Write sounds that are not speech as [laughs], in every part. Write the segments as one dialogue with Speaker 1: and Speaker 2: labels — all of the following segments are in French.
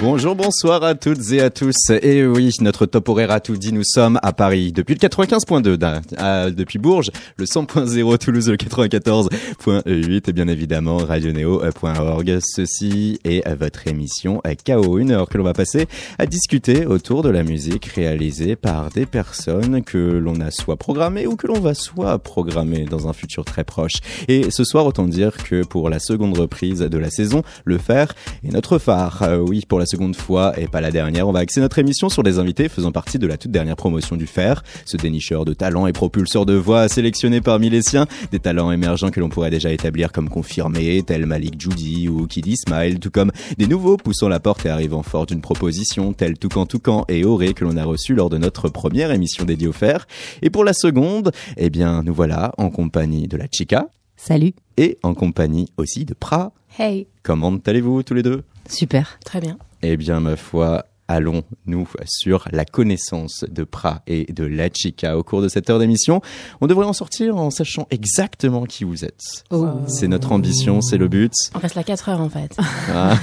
Speaker 1: Bonjour, bonsoir à toutes et à tous. Et oui, notre top horaire a tout dit. Nous sommes à Paris depuis le 95.2, depuis Bourges, le 100.0, Toulouse le 94.8 et bien évidemment radioneo.org. Ceci est votre émission KO, une heure que l'on va passer à discuter autour de la musique réalisée par des personnes que l'on a soit programmées ou que l'on va soit programmer dans un futur très proche. Et ce soir, autant dire que pour la seconde reprise de la saison, le fer est notre phare. Euh, oui, pour la seconde fois et pas la dernière, on va axer notre émission sur des invités faisant partie de la toute dernière promotion du Fer, ce dénicheur de talents et propulseur de voix sélectionné parmi les siens, des talents émergents que l'on pourrait déjà établir comme confirmés, tels Malik Judy ou Kiddy Smile, tout comme des nouveaux poussant la porte et arrivant fort d'une proposition, tels Toucan Toucan et Auré que l'on a reçu lors de notre première émission dédiée au Fer. Et pour la seconde, eh bien, nous voilà en compagnie de la Chica.
Speaker 2: Salut.
Speaker 1: Et en compagnie aussi de Pra.
Speaker 2: Hey.
Speaker 1: Comment allez-vous tous les deux?
Speaker 2: Super.
Speaker 3: Très bien.
Speaker 1: Eh bien, ma foi, allons-nous sur la connaissance de Pra et de La Chica au cours de cette heure d'émission. On devrait en sortir en sachant exactement qui vous êtes.
Speaker 2: Oh.
Speaker 1: C'est notre ambition, c'est le but.
Speaker 3: On reste là 4 heures en fait.
Speaker 1: Ah.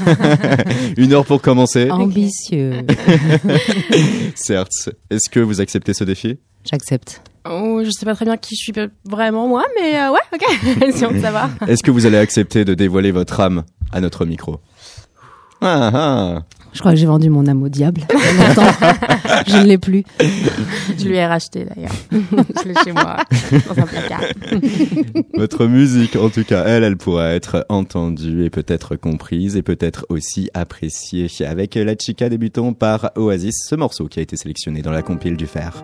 Speaker 1: [laughs] Une heure pour commencer. [laughs]
Speaker 2: Ambitieux. [laughs]
Speaker 1: Certes. Est-ce que vous acceptez ce défi?
Speaker 2: J'accepte.
Speaker 3: Oh, je sais pas très bien qui je suis vraiment moi, mais euh, ouais, ok, si on veut savoir.
Speaker 1: Est-ce que vous allez accepter de dévoiler votre âme à notre micro? Ah, ah.
Speaker 2: Je crois que j'ai vendu mon âme au diable. [laughs] Je ne l'ai plus.
Speaker 3: Je lui ai racheté d'ailleurs. je l'ai chez moi, dans un placard.
Speaker 1: Votre musique, en tout cas, elle, elle pourra être entendue et peut-être comprise et peut-être aussi appréciée. Avec La Chica, débutons par Oasis, ce morceau qui a été sélectionné dans la compile du fer.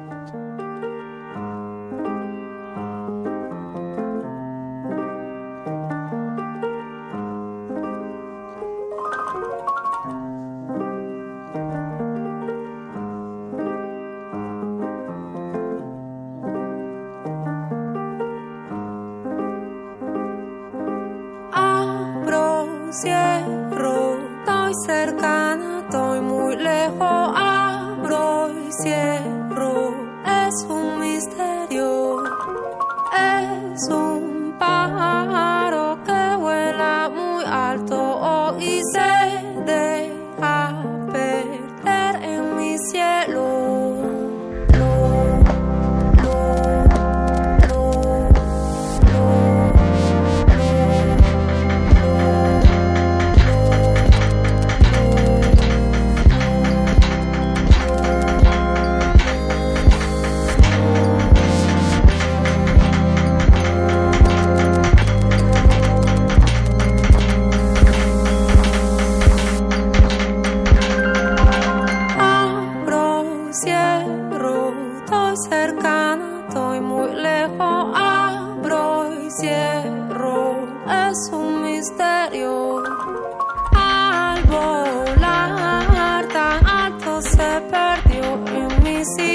Speaker 4: En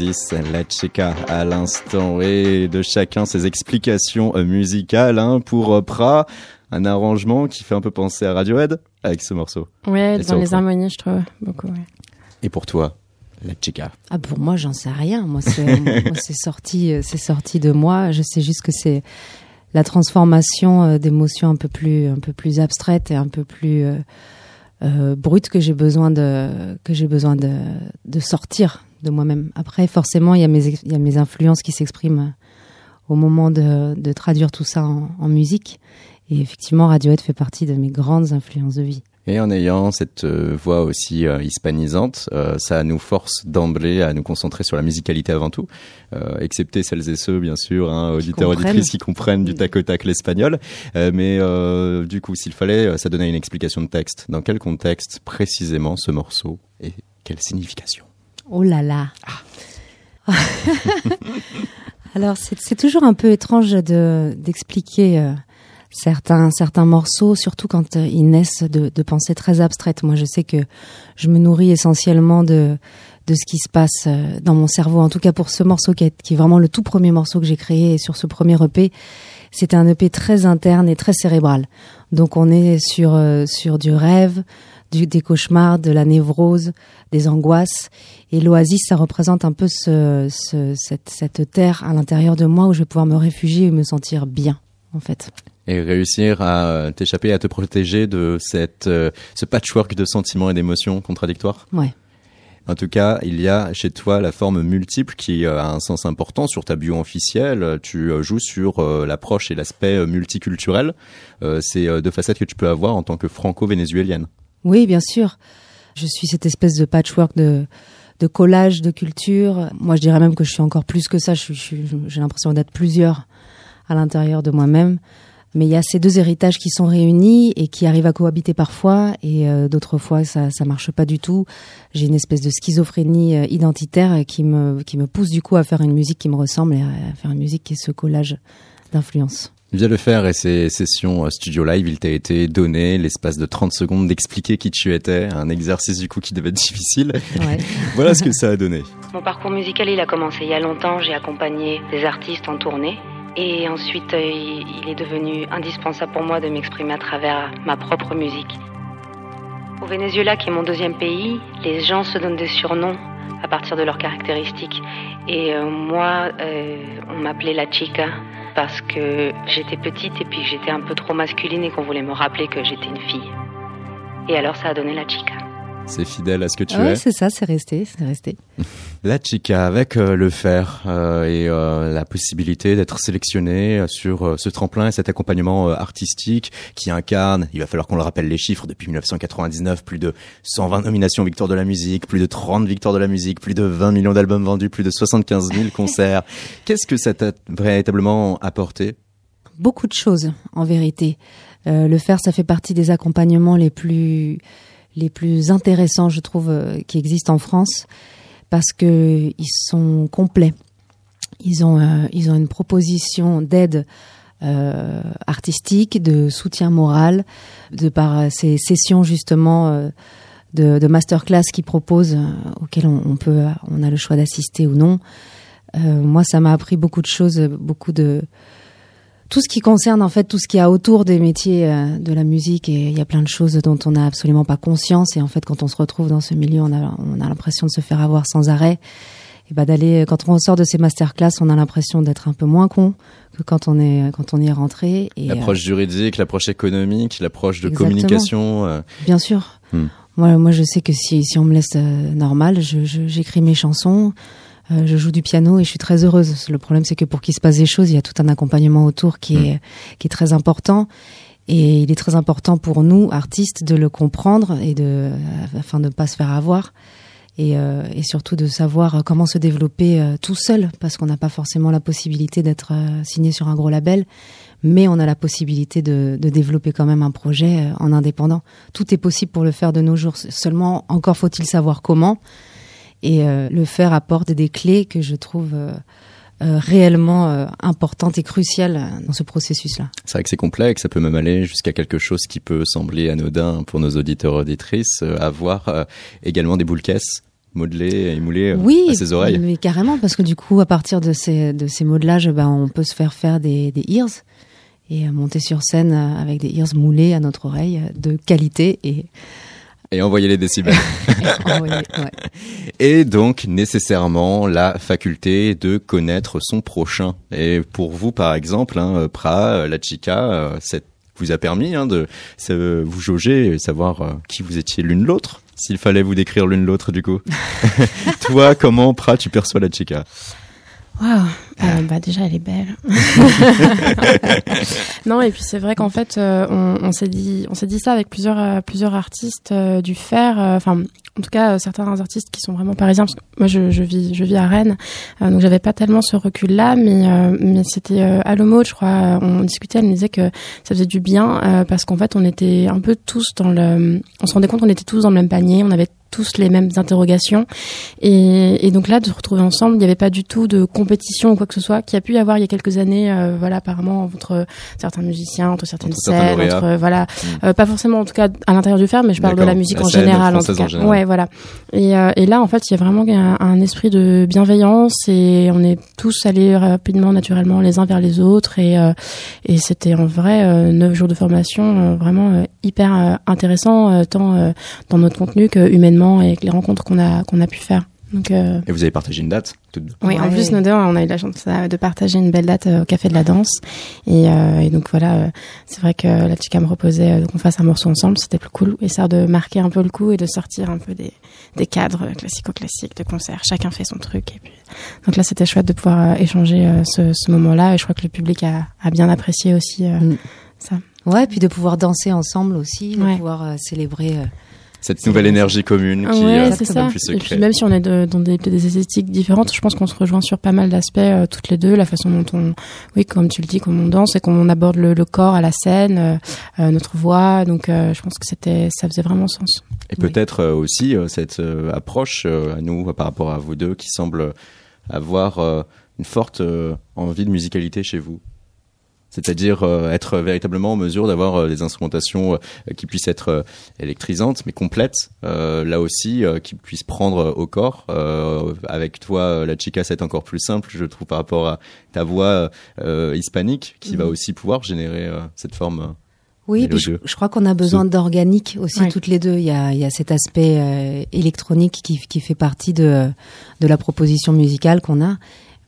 Speaker 1: Oasis, La Chica à l'instant, et de chacun ses explications euh, musicales hein, pour euh, Pra, un arrangement qui fait un peu penser à Radiohead avec ce morceau.
Speaker 2: Ouais, dans les harmonies, je trouve beaucoup. ouais.
Speaker 1: Et pour toi, La Chica?
Speaker 2: Ah pour moi, j'en sais rien. Moi, c'est c'est sorti, euh, c'est sorti de moi. Je sais juste que c'est la transformation euh, d'émotions un peu plus, un peu plus abstraites et un peu plus euh, euh, brutes que j'ai besoin de, que j'ai besoin de, de sortir de moi-même. Après, forcément, il y a mes, ex- il y a mes influences qui s'expriment au moment de, de traduire tout ça en, en musique. Et effectivement, Radiohead fait partie de mes grandes influences de vie.
Speaker 1: Et en ayant cette euh, voix aussi euh, hispanisante, euh, ça nous force d'emblée à nous concentrer sur la musicalité avant tout, euh, excepté celles et ceux, bien sûr, hein, auditeurs, auditrices qui comprennent du tac au tac l'espagnol. Euh, mais euh, du coup, s'il fallait, euh, ça donnait une explication de texte. Dans quel contexte précisément ce morceau et quelle signification?
Speaker 2: Oh là là. [laughs] Alors c'est toujours un peu étrange de d'expliquer euh, certains certains morceaux, surtout quand euh, ils naissent de, de pensées très abstraites. Moi, je sais que je me nourris essentiellement de de ce qui se passe euh, dans mon cerveau. En tout cas, pour ce morceau qui est, qui est vraiment le tout premier morceau que j'ai créé sur ce premier EP, c'était un EP très interne et très cérébral. Donc on est sur sur du rêve, du, des cauchemars, de la névrose, des angoisses. Et l'oasis, ça représente un peu ce, ce- cette, cette terre à l'intérieur de moi où je vais pouvoir me réfugier et me sentir bien, en fait.
Speaker 1: Et réussir à euh, t'échapper, à te protéger de cette, euh, ce patchwork de sentiments et d'émotions contradictoires?
Speaker 2: Ouais.
Speaker 1: En tout cas, il y a chez toi la forme multiple qui euh, a un sens important sur ta bio officielle. Tu euh, joues sur l'approche et l'aspect multiculturel. C'est deux facettes que tu peux avoir en tant que franco-vénézuélienne.
Speaker 2: Oui, bien sûr. Je suis cette espèce de patchwork de, de collage de culture. Moi, je dirais même que je suis encore plus que ça. Je je J'ai l'impression d'être plusieurs à l'intérieur de moi-même. Mais il y a ces deux héritages qui sont réunis et qui arrivent à cohabiter parfois et euh, d'autres fois ça ça marche pas du tout. J'ai une espèce de schizophrénie euh, identitaire qui me qui me pousse du coup à faire une musique qui me ressemble et à faire une musique qui est ce collage d'influences.
Speaker 1: Via le faire et ces sessions euh, studio live, il t'a été donné l'espace de 30 secondes d'expliquer qui tu étais, un exercice du coup qui devait être [laughs] difficile.
Speaker 2: Ouais. [laughs]
Speaker 1: voilà ce que ça a donné.
Speaker 5: Mon parcours musical, il a commencé il y a longtemps. J'ai accompagné des artistes en tournée. Et ensuite, euh, il il est devenu indispensable pour moi de m'exprimer à travers ma propre musique. Au Venezuela, qui est mon deuxième pays, les gens se donnent des surnoms à partir de leurs caractéristiques. Et euh, moi, euh, on m'appelait la chica parce que j'étais petite et puis j'étais un peu trop masculine et qu'on voulait me rappeler que j'étais une fille. Et alors, ça a donné la chica.
Speaker 1: C'est fidèle à ce que tu
Speaker 2: Ouais,
Speaker 1: es.
Speaker 2: c'est ça, c'est resté, c'est resté. [laughs]
Speaker 1: La chica avec euh, le fer euh, et euh, la possibilité d'être sélectionné euh, sur euh, ce tremplin et cet accompagnement artistique qui incarne, il va falloir qu'on le rappelle les chiffres, depuis 1999, plus de 120 nominations victoires de la musique, plus de 30 victoires de la musique, plus de 20 millions d'albums vendus, plus de 75 000 concerts. [laughs] Qu'est-ce que ça t'a véritablement apporté?
Speaker 2: Beaucoup de choses, en vérité. Euh, le faire, ça fait partie des accompagnements les plus les plus intéressants, je trouve, euh, qui existent en France, parce que ils sont complets. Ils ont euh, ils ont une proposition d'aide euh, artistique, de soutien moral, de par ces sessions justement de, masterclass qu'ils proposent, auxquelles on, peut on a le choix d'assister ou non. Moi, ça m'a appris beaucoup de choses, beaucoup de tout ce qui concerne en fait tout ce qu'il y a autour des métiers euh, de la musique et il y a plein de choses dont on n'a absolument pas conscience et en fait quand on se retrouve dans ce milieu on a on a l'impression de se faire avoir sans arrêt et bah d'aller quand on sort de ces masterclass on a l'impression d'être un peu moins con que quand on est quand on y est rentré et euh,
Speaker 1: L'approche juridique, l'approche économique, l'approche de
Speaker 2: Exactement.
Speaker 1: communication. euh,
Speaker 2: Bien sûr.
Speaker 1: Hmm.
Speaker 2: Moi, moi, je sais que si, si on me laisse euh, normal, je, je- j'écris mes chansons, euh, je joue du piano et je suis très heureuse. Le problème, c'est que pour qu'il se passe des choses, il y a tout un accompagnement autour qui est qui est très important. Et il est très important pour nous, artistes, de le comprendre et de euh, afin de ne pas se faire avoir. Et, euh, et surtout de savoir comment se développer euh, tout seul, parce qu'on n'a pas forcément la possibilité d'être euh, signé sur un gros label, mais on a la possibilité de, de développer quand même un projet en indépendant. Tout est possible pour le faire de nos jours. Seulement, encore faut-il savoir comment. Et euh, le faire apporte des clés que je trouve euh, euh, réellement euh, importantes et cruciales euh, dans ce processus-là.
Speaker 1: C'est vrai que c'est complexe, ça peut même aller jusqu'à quelque chose qui peut sembler anodin pour nos auditeurs auditrices, euh, avoir euh, également des boules caisses modelé et moulé euh,
Speaker 2: oui,
Speaker 1: à ses oreilles.
Speaker 2: Oui, carrément, parce que du coup, à partir de ces, de ces modelages, ben, on peut se faire faire des, des ears et monter sur scène avec des ears moulés à notre oreille de qualité et,
Speaker 1: Et envoyer les décibels.
Speaker 2: et [laughs] envoyer- ouais.
Speaker 1: et donc nécessairement la faculté de connaître son prochain. Et pour vous, par exemple, hein, Pra, la chica, euh, cette vous a permis hein, de se- vous jauger et savoir euh, qui vous étiez l'une l'autre. S'il fallait vous décrire l'une l'autre, du coup. [laughs] [laughs] Toi, comment, Pra, tu perçois la chica?
Speaker 6: Waouh, Euh, bah déjà elle est belle. [laughs] non et puis c'est vrai qu'en fait euh, on, on s'est dit on s'est dit ça avec plusieurs euh, plusieurs artistes du fer. Enfin en tout cas certains artistes qui sont vraiment parisiens. Parce que moi je, je vis je vis à Rennes donc j'avais pas tellement ce recul là mais mais c'était à l'homo je crois. On discutait elle me disait que ça faisait du bien parce qu'en fait on était un peu tous dans le on se rendait compte qu'on était tous dans le même panier. On avait tous les mêmes interrogations et, et donc là, de se retrouver ensemble, il n'y avait pas du tout de compétition ou quoi que ce soit, qu'il y a pu y avoir il y a quelques années, euh, voilà, apparemment entre certains musiciens, entre certaines
Speaker 1: Entre
Speaker 6: scènes, entre voilà,
Speaker 1: Mm.
Speaker 6: euh, pas forcément en tout cas à l'intérieur du fer, mais je parle de la musique
Speaker 1: La
Speaker 6: en
Speaker 1: scène
Speaker 6: général, en tout
Speaker 1: française
Speaker 6: cas.
Speaker 1: en général.
Speaker 6: Ouais, voilà. Et, euh, et là, en fait, il y a vraiment un, un esprit de bienveillance et on est tous allés rapidement, naturellement, les uns vers les autres et et c'était en vrai neuf jours de formation vraiment hyper intéressant tant dans notre contenu que humainement et avec les rencontres qu'on a qu'on a pu faire. Donc euh,
Speaker 1: Et vous avez partagé une date toutes deux.
Speaker 6: oui, en plus nous deux, on a eu la chance euh, de partager une belle date euh, au Café de la Danse et, euh, et donc voilà, euh, c'est vrai que la chica me proposait qu'on fasse un morceau ensemble, c'était plus cool, histoire de marquer un peu le coup et de sortir un peu des, des cadres classico-classiques de concert. Chacun fait son truc et puis donc là c'était chouette de pouvoir échanger ce, ce moment-là et je crois que le public a, a bien apprécié aussi euh,
Speaker 2: Mm.
Speaker 6: ça.
Speaker 2: Ouais, puis de pouvoir danser ensemble aussi, de
Speaker 6: Ouais.
Speaker 2: pouvoir euh, célébrer.
Speaker 1: Cette nouvelle énergie commune qui
Speaker 6: ouais,
Speaker 1: euh,
Speaker 6: c'est ça.
Speaker 1: puisse se
Speaker 6: Et puis même si on est de- dans des, des esthétiques différentes, je pense qu'on se rejoint sur pas mal d'aspects euh, toutes les deux, la façon dont on, oui, comme tu le dis, comme on danse et comment on aborde le, le corps à la scène, euh, euh, notre voix. Donc, euh, je pense que c'était, ça faisait vraiment sens.
Speaker 1: Et
Speaker 2: Oui.
Speaker 1: peut-être euh, aussi euh, cette euh, approche euh, à nous par rapport à vous deux qui semble avoir euh, une forte euh, envie de musicalité chez vous. C'est-à-dire euh, être véritablement en mesure d'avoir euh, des instrumentations euh, qui puissent être euh, électrisantes mais complètes, euh, là aussi euh, qui puissent prendre euh, au corps. Euh, avec toi, euh, la chica, c'est encore plus simple, je trouve, par rapport à ta voix euh, hispanique, qui va
Speaker 2: Mhm.
Speaker 1: aussi pouvoir générer euh, cette forme. euh,
Speaker 2: Oui, puis je, je crois qu'on a besoin d'organique aussi
Speaker 6: Ouais.
Speaker 2: toutes les deux. Il y a, il y a cet aspect euh, électronique qui, qui fait partie de, de la proposition musicale qu'on a.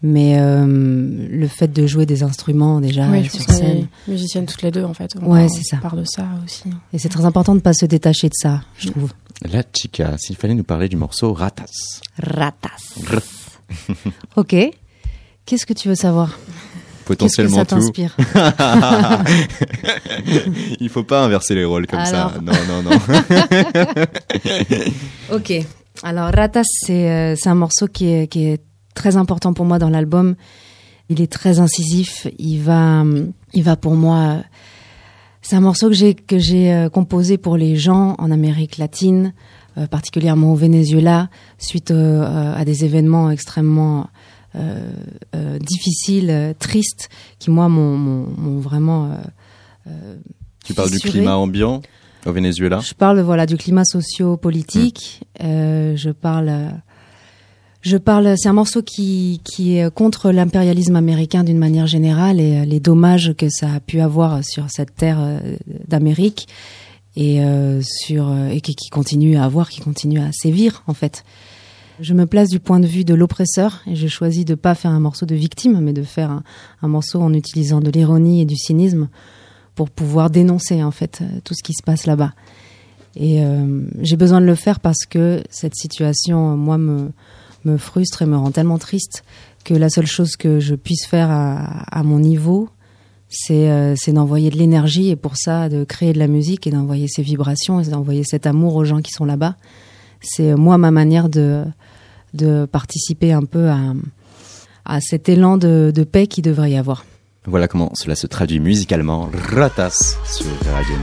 Speaker 2: Mais euh, le fait de jouer des instruments déjà
Speaker 6: oui,
Speaker 2: sur scène,
Speaker 6: musiciennes toutes les deux, en fait. On
Speaker 2: Ouais, c'est ça.
Speaker 6: part de ça aussi.
Speaker 2: et c'est très important de pas se détacher de ça, je trouve.
Speaker 1: La chica, s'il fallait nous parler du morceau Ratas.
Speaker 2: Ratas. Ok. Qu'est-ce que tu veux savoir? Qu'est-ce que
Speaker 1: Potentiellement
Speaker 2: ça
Speaker 1: tout.
Speaker 2: t'inspire? [laughs]
Speaker 1: Il faut pas inverser les rôles comme ça.
Speaker 2: Alors.
Speaker 1: Non, non, non. [laughs]
Speaker 2: Ok. Alors Ratas, c'est euh, c'est un morceau qui est, qui est très important pour moi dans l'album. Il est très incisif. Il va, il va pour moi. C'est un morceau que j'ai que j'ai euh, composé pour les gens en Amérique latine, euh, particulièrement au Venezuela, suite euh, à des événements extrêmement euh, difficiles, tristes, qui moi m'ont vraiment.
Speaker 1: Tu parles du climat ambiant au Venezuela?
Speaker 2: Je parle voilà du climat socio-politique. Euh, je parle, je parle. C'est un morceau qui qui est contre l'impérialisme américain d'une manière générale et euh, les dommages que ça a pu avoir sur cette terre euh, d'Amérique et euh, sur et qui, continue à avoir, qui continue à sévir en fait. Je me place du point de vue de l'oppresseur et j'ai choisi de pas faire un morceau de victime, mais de faire un, un morceau en utilisant de l'ironie et du cynisme pour pouvoir dénoncer en fait tout ce qui se passe là-bas. Et euh, j'ai besoin de le faire parce que cette situation, moi, me, me frustre et me rend tellement triste que la seule chose que je puisse faire à, mon niveau, c'est euh, c'est d'envoyer de l'énergie et pour ça, de créer de la musique et d'envoyer ces vibrations et d'envoyer cet amour aux gens qui sont là-bas. C'est euh, moi ma manière de, participer un peu à, cet élan de, de paix qui devrait y avoir.
Speaker 1: Voilà comment cela se traduit musicalement. Ratas sur Radio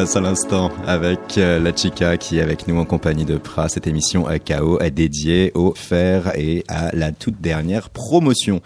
Speaker 1: À l'instant avec euh, la chica qui est avec nous en compagnie de Pra. Cette émission à KO est dédiée au fer et à la toute dernière promotion.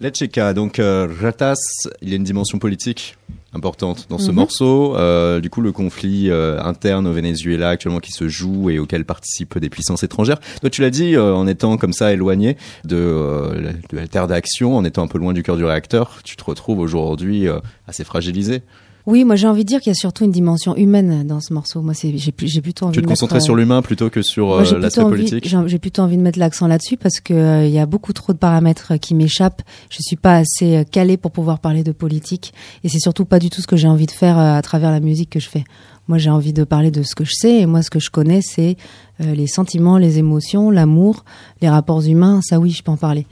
Speaker 1: La chica, donc euh, Ratas, il y a une dimension politique importante dans ce
Speaker 2: Mhm.
Speaker 1: morceau. Euh, du coup, le conflit euh, interne au Venezuela actuellement qui se joue et auquel participent des puissances étrangères. Toi, tu l'as dit, euh, en étant comme ça éloigné de, la- de la terre d'action, en étant un peu loin du cœur du réacteur, tu te retrouves aujourd'hui assez fragilisé.
Speaker 2: Oui, moi j'ai envie de dire qu'il y a surtout une dimension humaine dans ce morceau. Moi, j'ai plutôt envie
Speaker 1: Tu te
Speaker 2: de
Speaker 1: concentrais
Speaker 2: euh,
Speaker 1: sur l'humain plutôt que sur euh, l'aspect politique?
Speaker 2: J'ai plutôt envie de mettre l'accent là-dessus parce que euh, il y a beaucoup trop de paramètres euh, qui m'échappent. Je suis pas assez euh, calée pour pouvoir parler de politique et c'est surtout pas du tout ce que j'ai envie de faire euh, à travers la musique que je fais. Moi, j'ai envie de parler de ce que je sais et moi, ce que je connais, c'est euh, les sentiments, les émotions, l'amour, les rapports humains. Ça, oui, je peux en parler.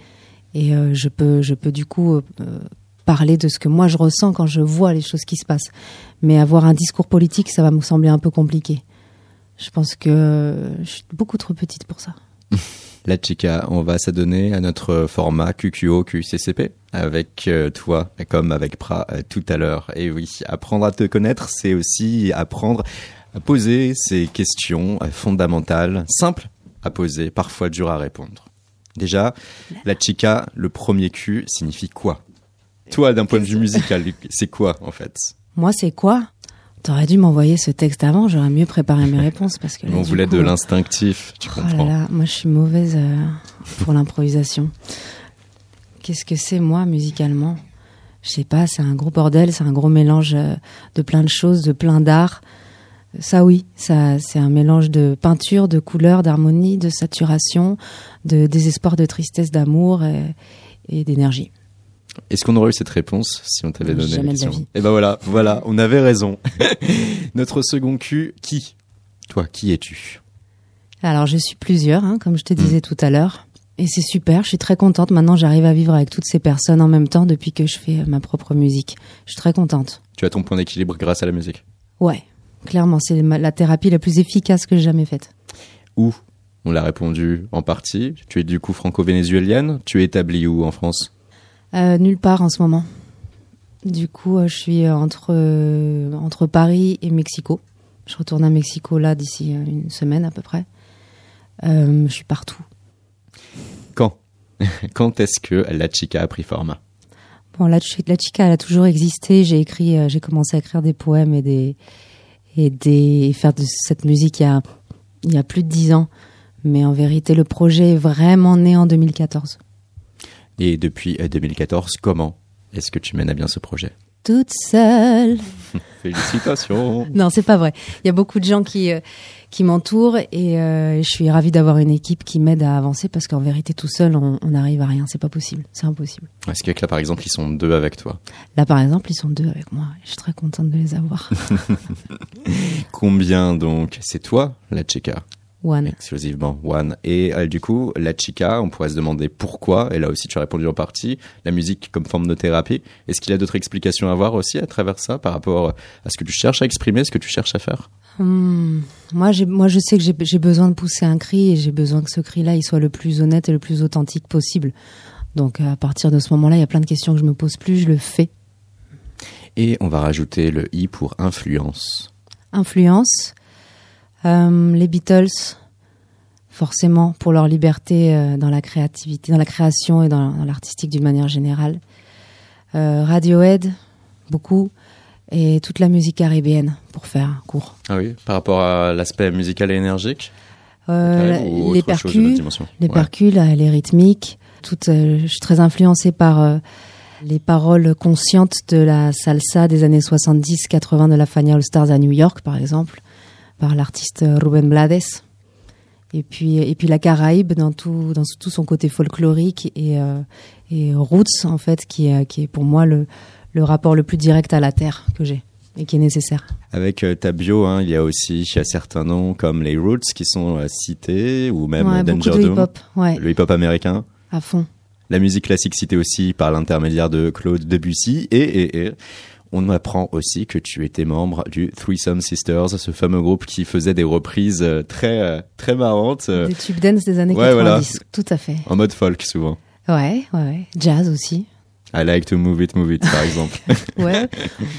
Speaker 2: Et euh, je peux, je peux du coup euh, euh, parler de ce que moi je ressens quand je vois les choses qui se passent. Mais avoir un discours politique, ça va me sembler un peu compliqué. Je pense que euh, je suis beaucoup trop petite pour ça. [laughs]
Speaker 1: La chica, on va s'adonner à notre format QQO QCCP avec euh, toi, comme avec Pra euh, tout à l'heure. Et oui, apprendre à te connaître, c'est aussi apprendre à poser ces questions fondamentales, simples à poser, parfois dures à répondre. Déjà, la chica, le premier Q signifie quoi? Toi, d'un point de vue musical, c'est quoi en fait
Speaker 2: Moi, c'est quoi T'aurais dû m'envoyer ce texte avant, j'aurais mieux préparé mes réponses parce que là,
Speaker 1: On voulait
Speaker 2: coup,
Speaker 1: de
Speaker 2: euh,
Speaker 1: l'instinctif, tu
Speaker 2: Oh
Speaker 1: comprends
Speaker 2: là, moi je suis mauvaise euh, pour l'improvisation. Qu'est-ce que c'est moi musicalement? Je sais pas, c'est un gros bordel, c'est un gros mélange euh, de plein de choses, de plein d'art. Ça oui, ça c'est un mélange de peinture, de couleurs, d'harmonie, de saturation, de désespoir, de tristesse, d'amour et, et d'énergie.
Speaker 1: Est-ce qu'on aurait eu cette réponse si on t'avait donné la question. Et ben voilà, voilà, on avait raison. [laughs] Notre second Q, qui? Toi, qui es-tu?
Speaker 2: Alors je suis plusieurs, hein, comme je te disais tout à l'heure. Et c'est super, je suis très contente. Maintenant j'arrive à vivre avec toutes ces personnes en même temps depuis que je fais euh, ma propre musique. Je suis très contente.
Speaker 1: Tu as ton point d'équilibre grâce à la musique?
Speaker 2: Ouais, clairement, c'est la thérapie la plus efficace que j'ai jamais faite.
Speaker 1: Où? On l'a répondu en partie. Tu es du coup franco-vénézuélienne? Tu es établie où en France?
Speaker 2: Euh, nulle part en ce moment. Du coup, euh, je suis euh, entre, entre Paris et Mexico. Je retourne à Mexico là d'ici une semaine à peu près. Je suis partout.
Speaker 1: Quand? [laughs] Quand est-ce que la chica a pris forme?
Speaker 2: Bon, la, chi- la chica, elle a toujours existé. J'ai écrit, j'ai commencé à écrire des poèmes et des et des et faire de cette musique il y a il y a plus de dix ans. Mais en vérité, le projet est vraiment né en 2014.
Speaker 1: Et depuis euh, 2014, comment est-ce que tu mènes à bien ce projet
Speaker 2: Toute seule. [laughs]
Speaker 1: Félicitations
Speaker 2: Non, c'est pas vrai. Il y a beaucoup de gens qui euh, qui m'entourent et euh, je suis ravie d'avoir une équipe qui m'aide à avancer parce qu'en vérité, tout seul, on n'arrive à rien. C'est pas possible. C'est impossible.
Speaker 1: Est-ce que là, par exemple, ils sont deux avec toi
Speaker 2: Là, par exemple, ils sont deux avec moi. Je suis très contente de les avoir. [laughs]
Speaker 1: Combien donc C'est toi, la chica
Speaker 2: One.
Speaker 1: exclusivement One. Et euh, du coup, la chica, on pourrait se demander pourquoi, et là aussi tu as répondu en partie, la musique comme forme de thérapie. Est-ce qu'il y a d'autres explications à voir aussi à travers ça par rapport à ce que tu cherches à exprimer, ce que tu cherches à faire?
Speaker 2: Hmm. Moi, moi, je sais que j'ai, j'ai besoin de pousser un cri et j'ai besoin que ce cri-là, il soit le plus honnête et le plus authentique possible. Donc, à partir de ce moment-là, il y a plein de questions que je me pose plus, je le fais.
Speaker 1: Et on va rajouter le i pour influence.
Speaker 2: Influence, euh, les Beatles, forcément, pour leur liberté euh, dans la créativité, dans la création et dans, dans l'artistique d'une manière générale. Euh, Radiohead, beaucoup. Et toute la musique caribéenne, pour faire court.
Speaker 1: Ah oui, par rapport à l'aspect musical et énergique
Speaker 2: les percus, les
Speaker 1: Ouais.
Speaker 2: percus, là, les rythmiques. Tout, euh, je suis très influencée par les paroles conscientes de la salsa des années 70-80 de la Fania All Stars à New York, par exemple, par l'artiste Ruben Blades. Et puis, et puis la Caraïbe dans tout, dans tout son côté folklorique et, euh, et roots, en fait, qui est, qui est pour moi le, le rapport le plus direct à la terre que j'ai et qui est nécessaire.
Speaker 1: Avec euh, ta bio, hein, il y a aussi y a certains noms comme les Roots qui sont euh, cités, ou même
Speaker 2: ouais,
Speaker 1: Danger
Speaker 2: de
Speaker 1: Doom,
Speaker 2: hip-hop, ouais,
Speaker 1: le hip-hop américain.
Speaker 2: à fond.
Speaker 1: La musique classique citée aussi par l'intermédiaire de Claude Debussy. Et, et, et on apprend aussi que tu étais membre du Threesome Sisters, ce fameux groupe qui faisait des reprises euh, très, euh, très marrantes, euh,
Speaker 2: Des tubes dance des années
Speaker 1: ouais,
Speaker 2: 90,
Speaker 1: voilà.
Speaker 2: tout à fait.
Speaker 1: en mode folk souvent.
Speaker 2: Ouais, ouais, ouais. Jazz aussi.
Speaker 1: I like to move it, move it, par exemple. [laughs]
Speaker 2: Ouais.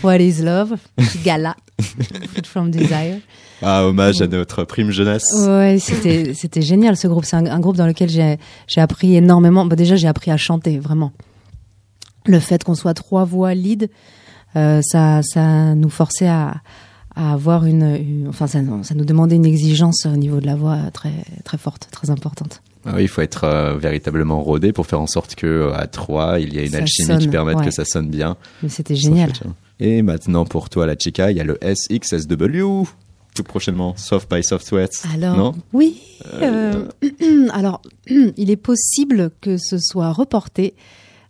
Speaker 2: What is love? Gala. Food from Desire.
Speaker 1: Ah, hommage à notre prime jeunesse.
Speaker 2: Ouais, c'était c'était génial ce groupe. C'est un, un groupe dans lequel j'ai j'ai appris énormément. Bah, déjà, j'ai appris à chanter vraiment. Le fait qu'on soit trois voix lead, ça ça nous forçait à à avoir une, une- enfin ça, nous- ça nous demandait une exigence au niveau de la voix très très forte, très importante.
Speaker 1: Ah oui, il faut être euh, véritablement rodé pour faire en sorte que euh, à trois, il y a une
Speaker 2: Ça
Speaker 1: alchimie qui permette
Speaker 2: ouais.
Speaker 1: que ça sonne bien.
Speaker 2: Mais c'était génial.
Speaker 1: Et maintenant, pour toi, la chica, il y a le SXSW. Tout prochainement, Soft by Soft Sweat.
Speaker 2: Alors,
Speaker 1: Non?
Speaker 2: oui. euh, [clears throat] alors, [clears throat] il est possible que ce soit reporté.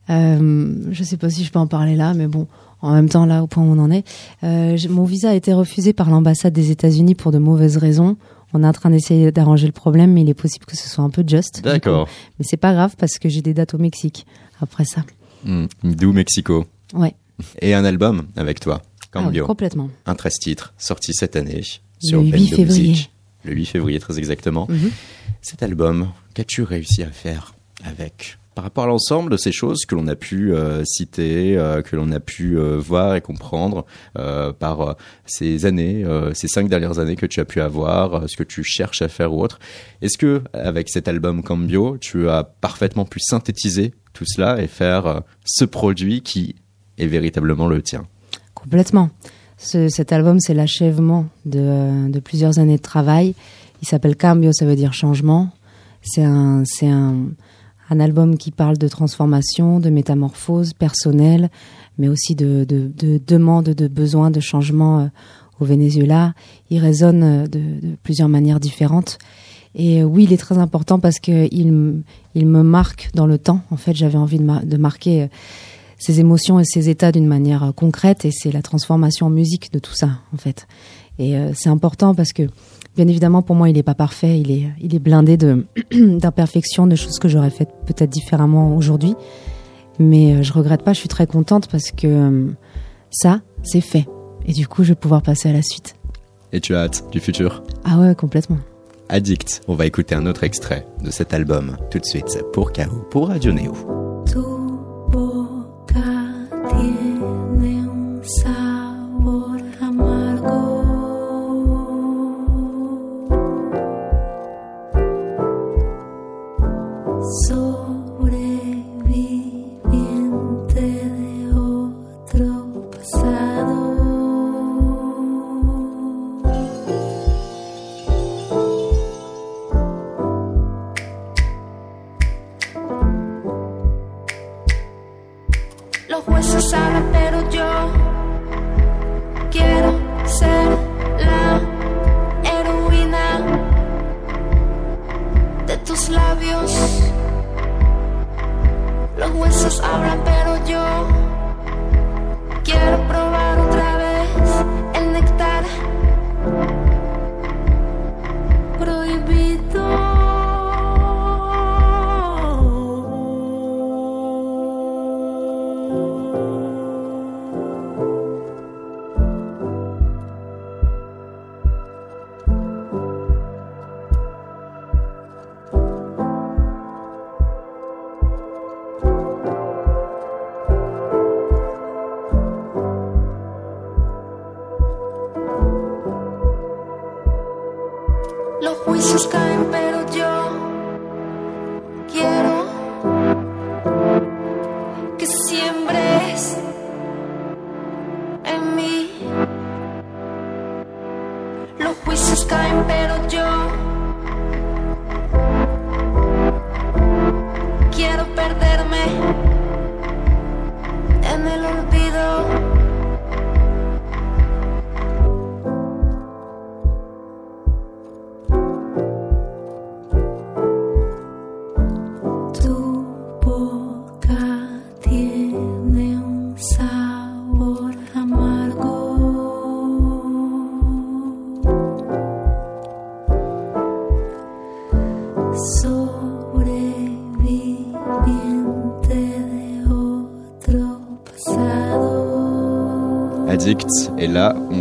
Speaker 2: Euh, je sais pas si je peux en parler là, mais bon, en même temps, là, au point où on en est, euh, mon visa a été refusé par l'ambassade des États-Unis pour de mauvaises raisons. On est en train d'essayer d'arranger le problème, mais il est possible que ce soit un peu juste.
Speaker 1: D'accord.
Speaker 2: Mais c'est pas grave parce que j'ai des dates au Mexique après ça.
Speaker 1: Hmm, D'où Mexico.
Speaker 2: Ouais.
Speaker 1: Et un album avec toi,
Speaker 2: Ah oui,
Speaker 1: Cambio.
Speaker 2: complètement.
Speaker 1: un 13 titres, sorti cette année
Speaker 2: Le
Speaker 1: sur
Speaker 2: 8
Speaker 1: Bend the
Speaker 2: février.
Speaker 1: Music. Le 8 février, très exactement.
Speaker 2: Mhm.
Speaker 1: Cet album, qu'as-tu réussi à faire avec par rapport à l'ensemble de ces choses que l'on a pu euh, citer, euh, que l'on a pu euh, voir et comprendre par ces années, ces cinq dernières années que tu as pu avoir, ce que tu cherches à faire ou autre. Est-ce que avec cet album Cambio, tu as parfaitement pu synthétiser tout cela et faire ce produit qui est véritablement le tien?
Speaker 2: Complètement. Ce- cet album, c'est l'achèvement de, de plusieurs années de travail. Il s'appelle Cambio, ça veut dire changement. C'est un, c'est un, un album qui parle de transformation, de métamorphose personnelle, mais aussi de, de, de demande, de besoin, de changement euh, au Venezuela. Il résonne euh, de, de plusieurs manières différentes. Et euh, oui, il est très important parce que il, me marque dans le temps. En fait, j'avais envie de, mar- de marquer ses émotions et ses états d'une manière concrète et c'est la transformation en musique de tout ça en fait. Et c'est important parce que bien évidemment pour moi il n'est pas parfait, il est il est blindé [clears throat] d'imperfections, de choses que j'aurais faites peut-être différemment aujourd'hui. Mais euh, je regrette pas, je suis très contente parce que euh, ça c'est fait et du coup je vais pouvoir passer à la suite.
Speaker 7: Et tu as hâte du futur?
Speaker 2: Ah ouais, complètement.
Speaker 7: Addict. On va écouter un autre extrait de cet album tout de suite pour KO, pour Radio Neo.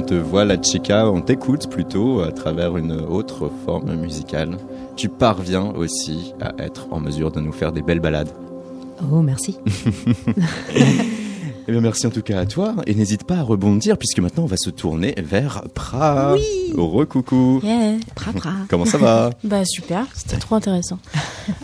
Speaker 7: Te voit, la chica, on t'écoute plutôt à travers une autre forme musicale. Tu parviens aussi à être en mesure de nous faire des belles balades.
Speaker 2: Oh, merci. [laughs]
Speaker 7: Eh bien, merci en tout cas à toi. Et n'hésite pas à rebondir puisque maintenant on va se tourner vers Pra.
Speaker 6: Oui.
Speaker 7: Recoucou.
Speaker 6: Yeah.
Speaker 2: Pra, pra.
Speaker 7: Comment ça va?
Speaker 6: Bah super, c'était trop intéressant.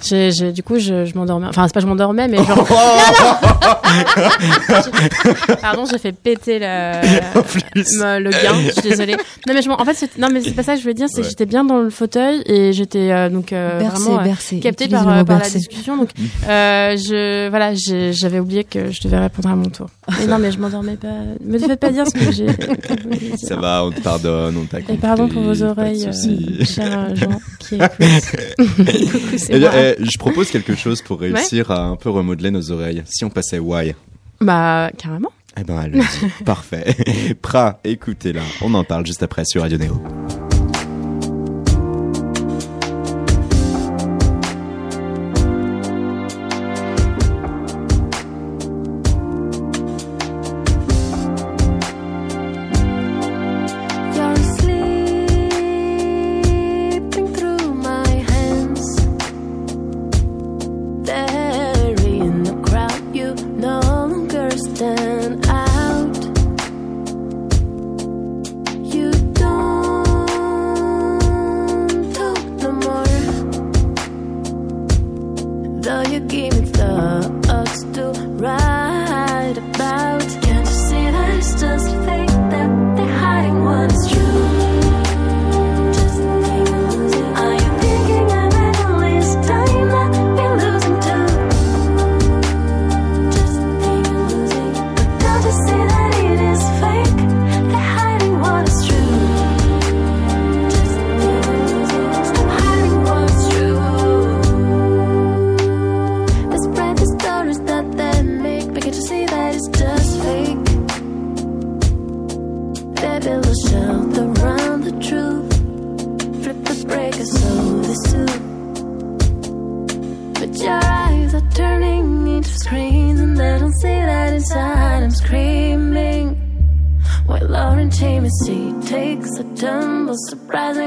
Speaker 6: J'ai- j'ai- du coup, je, je m'endormais. Enfin, c'est pas je m'endormais, mais genre. [laughs] Pardon, j'ai fait péter le, [laughs] le gain. Je suis désolée. Non mais je m'en- en fait, c'est- non mais c'est pas ça que je voulais dire. C'est que j'étais bien dans le fauteuil et j'étais euh, donc euh,
Speaker 2: Bercé,
Speaker 6: vraiment euh,
Speaker 2: bercé.
Speaker 6: captée par, euh, par la discussion. Donc euh, je voilà, j'ai- j'avais oublié que je devais répondre à mon tour. Mais non mais je m'endormais pas. Me faites pas dire ce que j'ai.
Speaker 7: Ça va, on te pardonne, on t'a.
Speaker 6: Et pardon pour vos oreilles, euh, chers gens qui [laughs] écoutent. Coucou, c'est moi.
Speaker 7: Eh, [laughs] je propose quelque chose pour réussir à un peu remodeler nos oreilles. Si on passait Why
Speaker 6: Bah, carrément.
Speaker 7: Eh ben, allez [laughs] Parfait. [laughs] Pra, écoutez-la. On en parle juste après sur Radio Néo.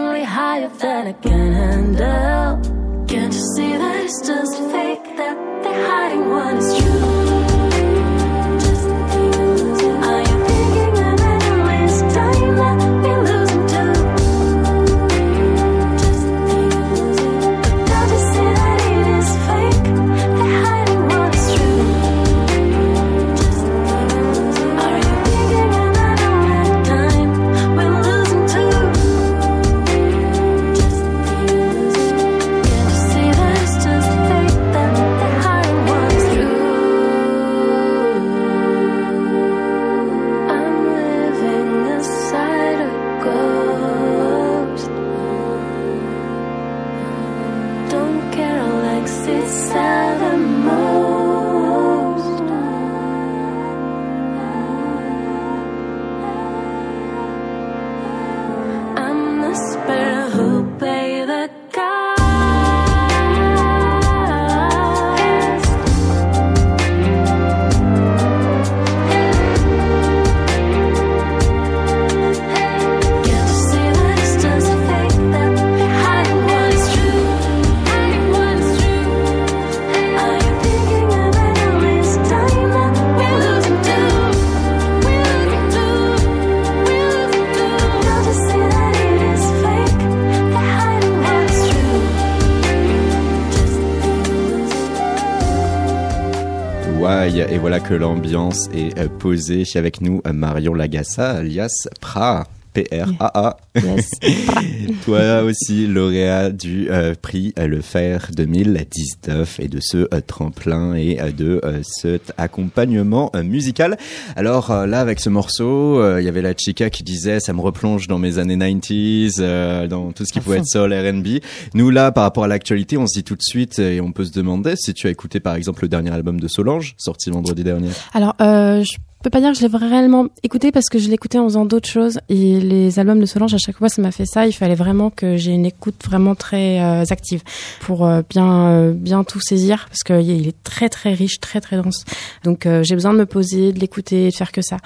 Speaker 4: Surprisingly higher than I can handle. Can't you see that it's just fake? That they're hiding what is true.
Speaker 1: Que l'ambiance est euh, posée avec nous euh, Marion Lagassa alias Pra. P-R-A-A.
Speaker 2: Yes. [laughs]
Speaker 1: Toi aussi, lauréat du euh, prix euh, Le Fer 2019 et de ce euh, tremplin et euh, de cet accompagnement musical. Alors là, avec ce morceau, il y avait la chica qui disait ça me replonge dans mes années 90s, euh, dans tout ce qui
Speaker 2: À
Speaker 1: pouvait être soul, R&B. Nous là, par rapport à l'actualité, on se dit tout de suite et on peut se demander si tu as écouté par exemple le dernier album de Solange, sorti vendredi dernier.
Speaker 6: Alors, euh, je peux pas dire que je l'ai réellement écouté parce que je l'écoutais en faisant d'autres choses et les albums de Solange à chaque fois ça m'a fait ça. Il fallait vraiment que j'ai une écoute vraiment très euh, active pour euh, bien euh, bien tout saisir parce qu'il est très très riche, très très dense. Donc j'ai besoin de me poser, de l'écouter, de faire que ça.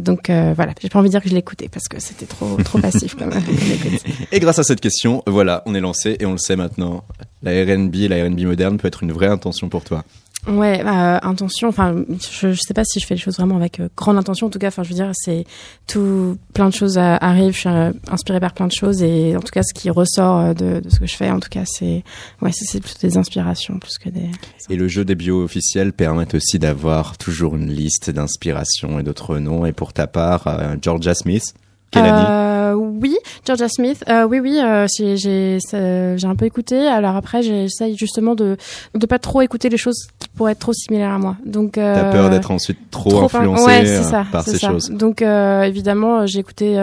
Speaker 6: Donc voilà, j'ai pas envie de dire que je écouté parce que c'était trop trop passif quand même. [laughs]
Speaker 1: Et grâce à cette question, voilà, on est lancé et on le sait maintenant. La R&B, la R&B moderne peut être une vraie intention pour toi.
Speaker 6: Ouais, bah, intention. Enfin, je, je sais pas si je fais les choses vraiment avec euh, grande intention. En tout cas, enfin, je veux dire, c'est tout, plein de choses euh, arrivent. Je suis euh, inspirée par plein de choses et en tout cas, ce qui ressort de, de ce que je fais, en tout cas, c'est ouais, c'est c'est plutôt des inspirations plus que des.
Speaker 1: Et le jeu des bios officiels permet aussi d'avoir toujours une liste d'inspiration et d'autres noms. Et pour ta part, Georgia Smith, quelle année
Speaker 6: Euh, oui, Georgia Smith. Euh, oui, oui, euh, j'ai un peu écouté. Alors après, j'essaye justement de de pas trop écouter les choses qui pourraient être trop similaires à moi. Donc euh,
Speaker 1: T'as peur d'être ensuite trop,
Speaker 6: Trop
Speaker 1: influencé
Speaker 6: ouais,
Speaker 1: euh,
Speaker 6: ça,
Speaker 1: par ces
Speaker 6: ça.
Speaker 1: choses.
Speaker 6: Donc évidemment, j'ai écouté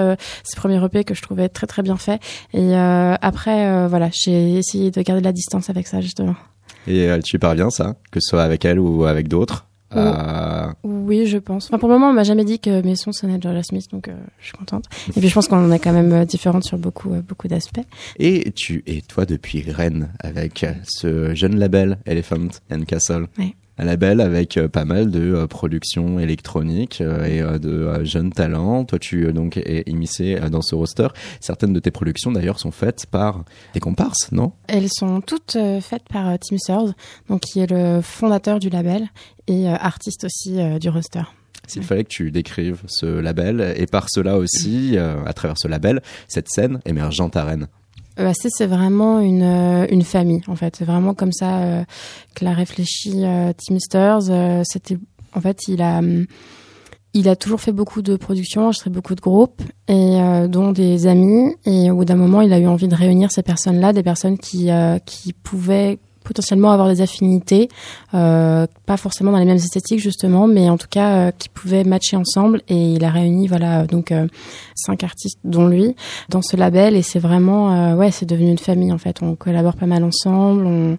Speaker 6: ces premiers EP que je trouvais très très bien faits. Et après, voilà, j'ai essayé de garder la distance avec ça justement.
Speaker 1: Et tu y parviens ça, que ce soit avec elle ou avec d'autres. Euh,
Speaker 6: Oui, je pense. Enfin, pour le moment, on m'a jamais dit que mes sons sonnaient Georgia Smith, donc euh, je suis contente. Et puis je pense qu'on est quand même euh, différentes sur beaucoup euh, beaucoup d'aspects.
Speaker 1: Et tu es toi depuis Rennes avec ce jeune label Elephant and Castle.
Speaker 6: Ouais.
Speaker 1: Un label avec euh, pas mal de euh, productions électroniques euh, et de jeunes talents. Toi, tu donc es immiscé dans ce roster. Certaines de tes productions d'ailleurs sont faites par des comparses, non?
Speaker 6: Elles sont toutes faites par Tim Sears, donc qui est le fondateur du label et artiste aussi du roster.
Speaker 1: S'il fallait que tu décrives ce label et par cela aussi, à travers ce label, cette scène émergente à Rennes.
Speaker 6: EAC, c'est vraiment une, euh, une famille, en fait. C'est vraiment comme ça euh, que l'a réfléchi euh, Tim. Euh, C'était, en fait, il a, hum, il a toujours fait beaucoup de productions, enregistré beaucoup de groupes, et euh, dont des amis. Et au bout d'un moment, il a eu envie de réunir ces personnes-là, des personnes qui, euh, qui pouvaient potentiellement avoir des affinités, euh, pas forcément dans les mêmes esthétiques justement, mais en tout cas euh, qui pouvaient matcher ensemble. Et il a réuni voilà donc euh, cinq artistes dont lui dans ce label et c'est vraiment euh, ouais c'est devenu une famille en fait. On collabore pas mal ensemble, on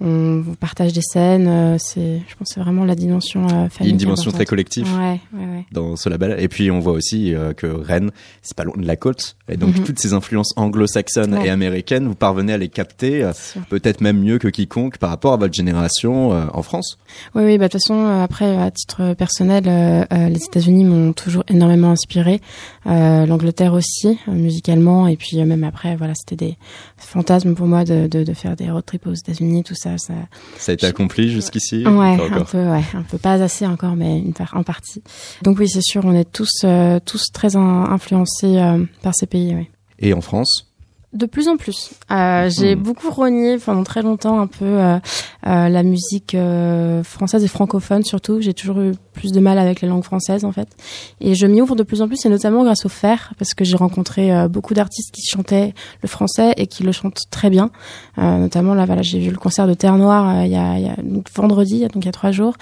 Speaker 6: on partage des scènes. euh, c'est, je pense, que c'est vraiment la dimension euh,
Speaker 1: Il y a
Speaker 6: familiale.
Speaker 1: une dimension très collective
Speaker 6: Ouais, ouais, ouais.
Speaker 1: dans ce label. Et puis on voit aussi euh, que Rennes, c'est pas loin de la côte. Et donc
Speaker 6: Mhm.
Speaker 1: toutes ces influences anglo-saxonnes et américaines, vous parvenez à les capter peut-être même mieux que quiconque par rapport à votre génération en France.
Speaker 6: Oui, oui, bah, de toute façon, après, à titre personnel, les États-Unis m'ont toujours énormément inspiré. L'Angleterre aussi, musicalement. Et puis, même après, voilà, c'était des fantasmes pour moi de, de, de faire des road trips aux États-Unis, tout ça. Ça...
Speaker 1: Ça a été accompli jusqu'ici
Speaker 6: Ouais, un peu, ouais, un peu pas assez encore, mais une part, en partie. Donc oui, c'est sûr, on est tous, euh, tous très in- influencés euh, par ces pays.
Speaker 1: Et en France?
Speaker 6: De plus en plus. Euh, J'ai
Speaker 1: Mhm.
Speaker 6: beaucoup renié pendant très longtemps un peu euh, euh, la musique euh, française et francophone surtout. J'ai toujours eu plus de mal avec les langues françaises en fait. Et je m'y ouvre de plus en plus et notamment grâce au fer parce que j'ai rencontré euh, beaucoup d'artistes qui chantaient le français et qui le chantent très bien. Euh, notamment là, voilà, j'ai vu le concert de Terre Noire euh, il y, a, il y a donc, vendredi, donc il y a trois jours,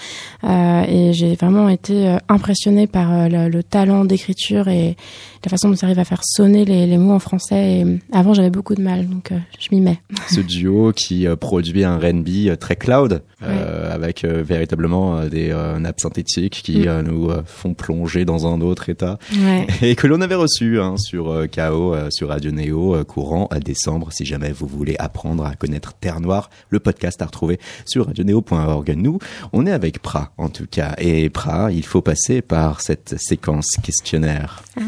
Speaker 6: Euh, et j'ai vraiment été impressionnée par le, le talent d'écriture et la façon dont ils arrivent à faire sonner les, les mots en français. Et, avant, j'avais beaucoup de mal, donc euh, je m'y mets. [laughs]
Speaker 1: ce duo qui euh, produit un R&B euh, très cloud avec véritablement des nappes synthétiques qui
Speaker 6: Mm.
Speaker 1: nous font plonger dans un autre état.
Speaker 6: Ouais. [laughs]
Speaker 1: et que l'on avait reçu hein, sur KO sur Radio euh, courant à décembre. Si jamais vous voulez apprendre à connaître Terre Noire le podcast à retrouver sur radioneo.org nous on est avec Pra en tout cas. Et Pra il faut passer par cette séquence questionnaire. [laughs]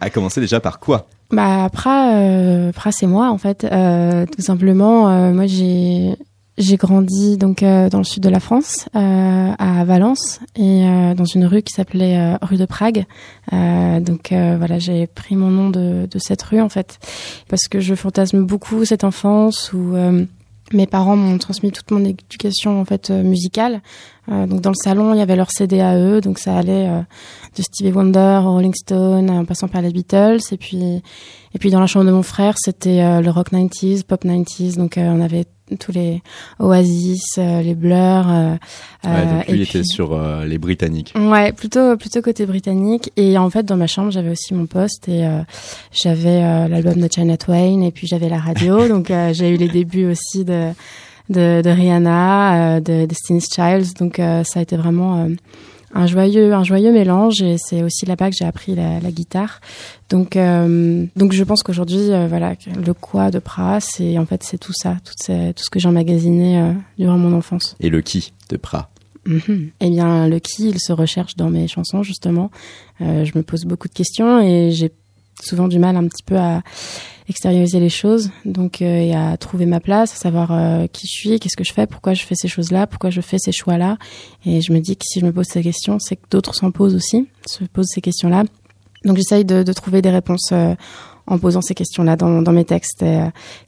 Speaker 1: À commencer déjà par quoi?
Speaker 6: Bah Pra, euh, c'est moi en fait. Euh, tout simplement, euh, moi j'ai j'ai grandi donc euh, dans le sud de la France, à Valence, et dans une rue qui s'appelait rue de Prague. Donc voilà, j'ai pris mon nom de, cette rue en fait, parce que je fantasme beaucoup cette enfance où mes parents m'ont transmis toute mon éducation en fait musicale. Donc dans le salon, il y avait leur CD à eux, donc ça allait de Stevie Wonder, Rolling Stone, en passant par les Beatles, et puis et puis dans la chambre de mon frère, c'était euh, le rock 90s, pop 90s, donc euh, on avait tous les Oasis, euh, les Blur. euh,
Speaker 1: Ouais,
Speaker 6: euh,
Speaker 1: donc lui
Speaker 6: et
Speaker 1: était
Speaker 6: puis-
Speaker 1: sur euh, les Britanniques
Speaker 6: Ouais, plutôt plutôt côté britannique. Et en fait, dans ma chambre, j'avais aussi mon poste et euh, j'avais euh, l'album de China Twain et puis j'avais la radio. [laughs] donc euh, j'ai eu les débuts aussi de de, de Rihanna, euh, de Destiny's Child. Donc euh, ça a été vraiment euh, un joyeux un joyeux mélange et c'est aussi là-bas que j'ai appris la, la guitare. Donc euh, donc je pense qu'aujourd'hui, euh, voilà, le quoi de Pra, c'est en fait c'est tout ça, tout, ces- tout ce que j'ai emmagasiné euh, durant mon enfance.
Speaker 1: et le qui de Pra
Speaker 6: Mhm. Eh bien, le qui, il se recherche dans mes chansons, justement. Je me pose beaucoup de questions et j'ai souvent du mal un petit peu à extérioriser les choses, donc euh, et à trouver ma place, à savoir euh, qui je suis, qu'est-ce que je fais, pourquoi je fais ces choses-là, pourquoi je fais ces choix-là. Et je me dis que si je me pose ces questions, c'est que d'autres s'en posent aussi, se posent ces questions-là. Donc j'essaye de, de trouver des réponses euh, en posant ces questions-là dans, dans mes textes et,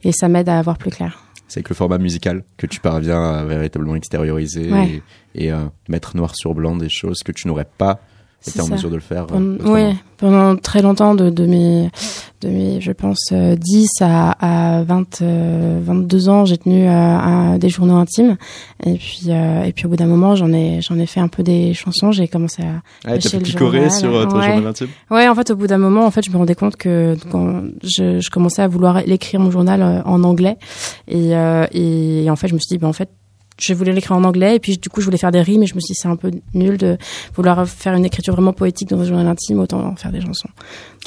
Speaker 6: et ça m'aide à avoir plus clair.
Speaker 1: C'est avec le format musical que tu parviens à véritablement extérioriser
Speaker 6: Ouais.
Speaker 1: et, et, mettre noir sur blanc des choses que tu n'aurais pas été en mesure de le faire. euh,
Speaker 6: Pendant, très longtemps, de, de mes, de mes, je pense, euh, 10 à, à 20, euh, 22 ans, j'ai tenu euh, un- des journaux intimes. Et puis, euh, et puis au bout d'un moment, j'en ai, j'en ai fait un peu des chansons. J'ai commencé à.
Speaker 1: Ah, t'as
Speaker 6: journal,
Speaker 1: sur euh, ton
Speaker 6: ouais.
Speaker 1: journal intime?
Speaker 6: Ouais, en fait, au bout d'un moment, en fait, je me rendais compte que quand je, je commençais à vouloir l'écrire mon journal euh, en anglais, et, euh, et en fait, je me suis dit, ben en fait. Je voulais l'écrire en anglais et puis du coup je voulais faire des rimes et je me suis dit c'est un peu nul de vouloir faire une écriture vraiment poétique dans un journal intime autant en faire des chansons.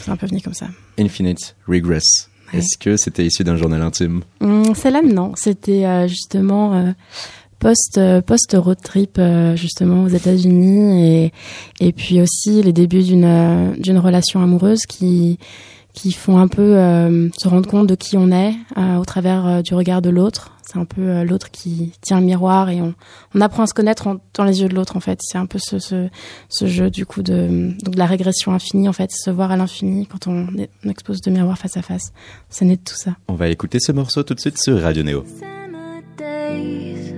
Speaker 6: C'est un peu venu comme ça.
Speaker 1: Infinite Regress.
Speaker 6: Ouais.
Speaker 1: Est-ce que c'était issu d'un journal intime?
Speaker 6: Hum, Celle-là, non. C'était euh, justement euh, post euh, post road trip euh, justement aux États-Unis et et puis aussi les débuts d'une d'une relation amoureuse qui qui font un peu euh, se rendre compte de qui on est euh, au travers euh, du regard de l'autre. C'est un peu euh, l'autre qui tient le miroir et on, on apprend à se connaître en- dans les yeux de l'autre en fait. C'est un peu ce, ce, ce jeu du coup de, donc de la régression infinie en fait, se voir à l'infini quand on, est- on expose deux miroirs face à face. C'est né de tout ça.
Speaker 1: On va écouter ce morceau tout de suite sur Radio Néo.
Speaker 4: Summer days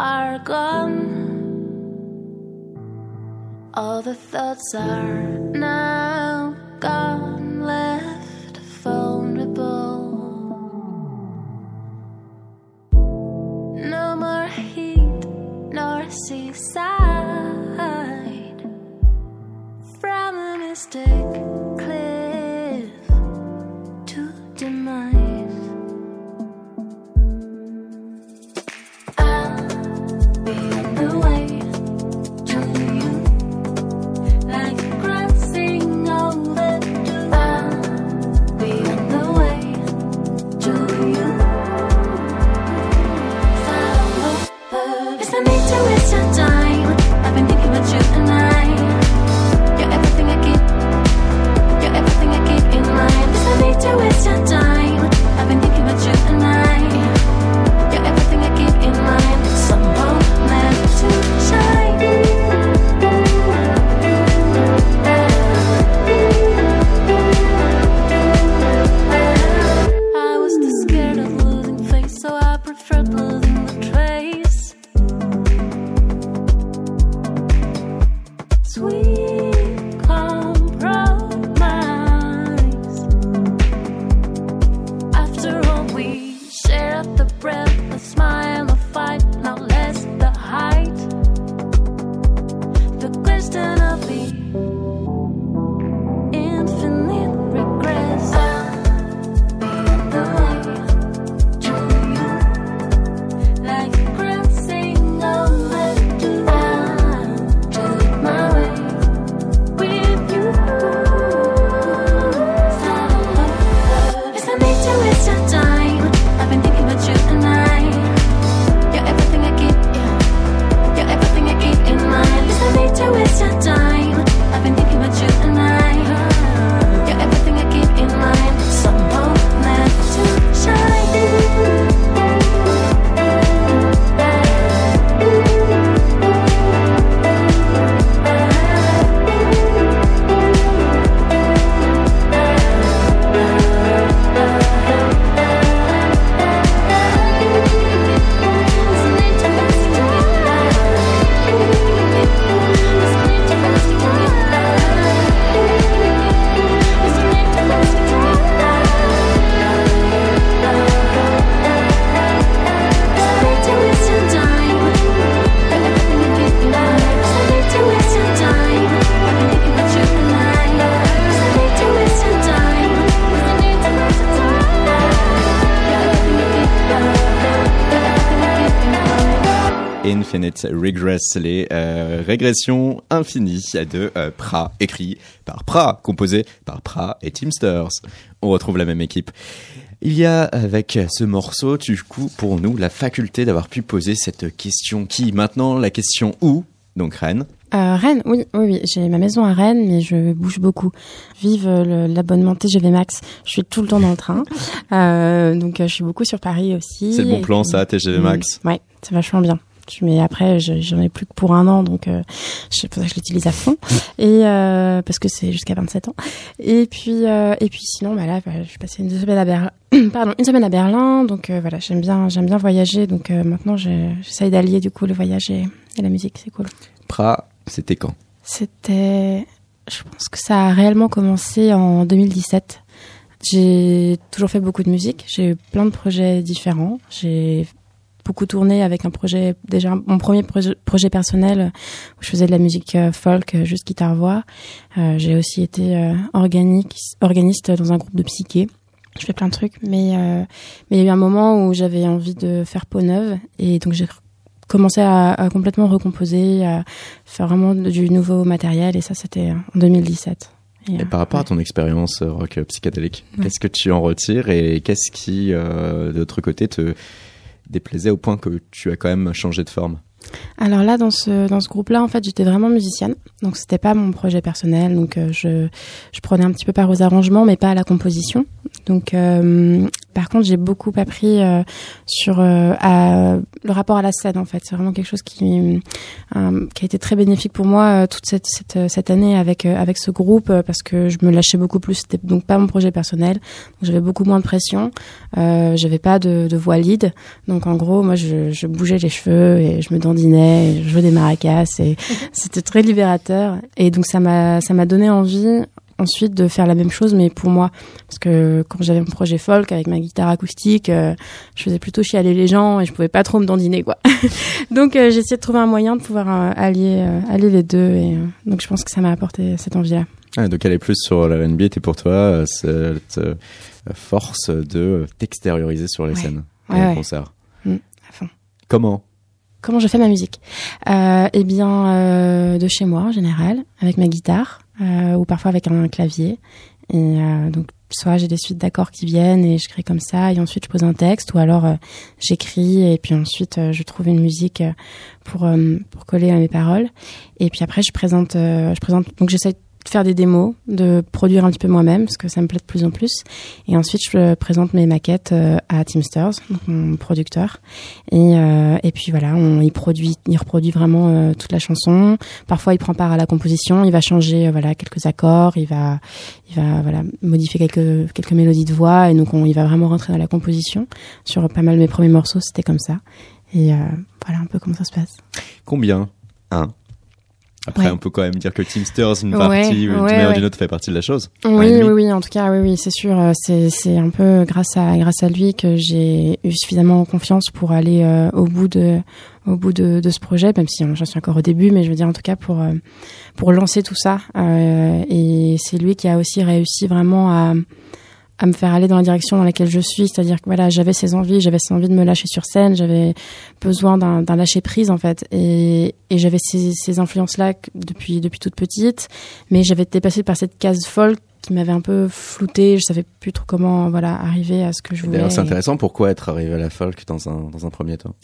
Speaker 4: are gone. All the thoughts are now gone, seaside. From a mystic cliff
Speaker 1: Infinite Regress, les euh, régressions infinies de euh, Pra, écrit par Pra, composé par Pra et Teamsters. On retrouve la même équipe. Il y a avec ce morceau, du coup, pour nous, la faculté d'avoir pu poser cette question qui, maintenant, la question où, donc Rennes.
Speaker 6: Euh, Rennes, oui, oui, oui. J'ai ma maison à Rennes, mais je bouge beaucoup. Vive l'abonnement TGV Max. Je suis tout le temps dans le train. Euh, donc, je suis beaucoup sur Paris aussi.
Speaker 1: C'est le bon plan, ça, TGV Max.
Speaker 6: Ouais, c'est vachement bien. Je- Mais après, je- j'en ai plus que pour un an, donc euh, c'est pour ça que je l'utilise à fond. [laughs] Et euh, parce que c'est jusqu'à 27 ans. Et puis, euh, et puis sinon, bah là, bah, je suis passée une semaine à Berlin. [clears throat] Pardon, une semaine à Berlin. Donc euh, voilà, j'aime bien, j'aime bien voyager. Donc maintenant, j'essaye d'allier du coup le voyage et, et la musique. C'est cool.
Speaker 1: Pra, c'était quand?
Speaker 6: C'était, je pense que ça a réellement commencé en 2017. J'ai toujours fait beaucoup de musique. J'ai eu plein de projets différents. J'ai beaucoup tourné avec un projet, déjà mon premier projet, projet personnel où je faisais de la musique euh, folk, euh, juste guitare-voix. Euh, J'ai aussi été organique, organiste dans un groupe de psyché. Je fais plein de trucs, mais mais il y a eu un moment où j'avais envie de faire peau neuve et donc j'ai commencé à, à complètement recomposer, à faire vraiment du nouveau matériel et ça c'était en 2017. Et,
Speaker 1: Et
Speaker 6: euh,
Speaker 1: par rapport à ton expérience rock psychédélique,
Speaker 6: Ouais.
Speaker 1: qu'est-ce que tu en retires et qu'est-ce qui, euh, de l'autre côté, te déplaisait au point que tu as quand même changé de forme
Speaker 6: Alors là, dans ce, dans ce groupe-là, en fait, j'étais vraiment musicienne. Donc, c'était pas mon projet personnel. Donc, euh, je, je prenais un petit peu part aux arrangements, mais pas à la composition. Donc, euh, par contre, j'ai beaucoup appris euh, sur euh, à, le rapport à la scène, en fait. C'est vraiment quelque chose qui, euh, qui a été très bénéfique pour moi toute cette, cette, cette année avec, avec ce groupe, parce que je me lâchais beaucoup plus. C'était donc pas mon projet personnel. J'avais beaucoup moins de pression. J'avais pas de, de voix lead. Donc, en gros, moi, je, je bougeais les cheveux et je me dandinais, et je jouais des maracas et [laughs] c'était très libérateur. Et donc, ça m'a, ça m'a donné envie ensuite de faire la même chose, mais pour moi. Parce que quand j'avais mon projet folk avec ma guitare acoustique, euh, je faisais plutôt chialer les gens et je pouvais pas trop me dandiner, quoi. [laughs] donc, euh, j'ai essayé de trouver un moyen de pouvoir euh, allier, euh, allier les deux. Et euh, donc, je pense que ça m'a apporté cette envie-là.
Speaker 1: ah, Donc aller plus sur la R&B était pour toi cette force de t'extérioriser sur les
Speaker 6: Ouais.
Speaker 1: scènes et
Speaker 6: Ouais,
Speaker 1: en
Speaker 6: ouais.
Speaker 1: concert.
Speaker 6: à fond.
Speaker 1: Comment?
Speaker 6: Comment je fais ma musique? Eh bien, de chez moi en général, avec ma guitare ou parfois avec un clavier. Et euh, donc, soit j'ai des suites d'accords qui viennent et je crée comme ça, et ensuite je pose un texte, ou alors euh, j'écris et puis ensuite euh, je trouve une musique euh, pour euh, pour coller à mes paroles. Et puis après, je présente, euh, je présente. Donc, j'essaie de faire des démos, de produire un petit peu moi-même parce que ça me plaît de plus en plus. Et ensuite, je présente mes maquettes euh, à Teamsters, donc mon producteur. Et, euh, et puis voilà, il produit, il reproduit vraiment euh, toute la chanson. Parfois, il prend part à la composition, il va changer voilà quelques accords, il va, il va voilà modifier quelques quelques mélodies de voix, et donc on, il va vraiment rentrer dans la composition. Sur pas mal de mes premiers morceaux, c'était comme ça. Et voilà un peu comment ça se passe.
Speaker 1: Combien? Un. Après,
Speaker 6: Ouais.
Speaker 1: on peut quand même dire que Teamsters, une
Speaker 6: Ouais,
Speaker 1: partie,
Speaker 6: ouais,
Speaker 1: manière
Speaker 6: ouais.
Speaker 1: d'une autre, fait partie de la chose.
Speaker 6: Oui, oui, oui, en tout cas, oui, oui, c'est sûr. euh, C'est, un peu grâce à, grâce à lui que j'ai eu suffisamment confiance pour aller euh, au bout de, au bout de, de ce projet, même si euh, j'en suis encore au début, mais je veux dire en tout cas pour, euh, pour lancer tout ça. Euh, et c'est lui qui a aussi réussi vraiment à, à me faire aller dans la direction dans laquelle je suis, c'est-à-dire que voilà, j'avais ces envies, j'avais ces envies de me lâcher sur scène, j'avais besoin d'un, lâcher prise en fait, et, et j'avais ces, ces influences-là depuis depuis toute petite, mais j'avais été passée par cette case folk qui m'avait un peu floutée, je savais plus trop comment voilà arriver à ce que je voulais.
Speaker 1: D'ailleurs, c'est intéressant. Pourquoi être arrivé à la folk dans un, dans un premier temps?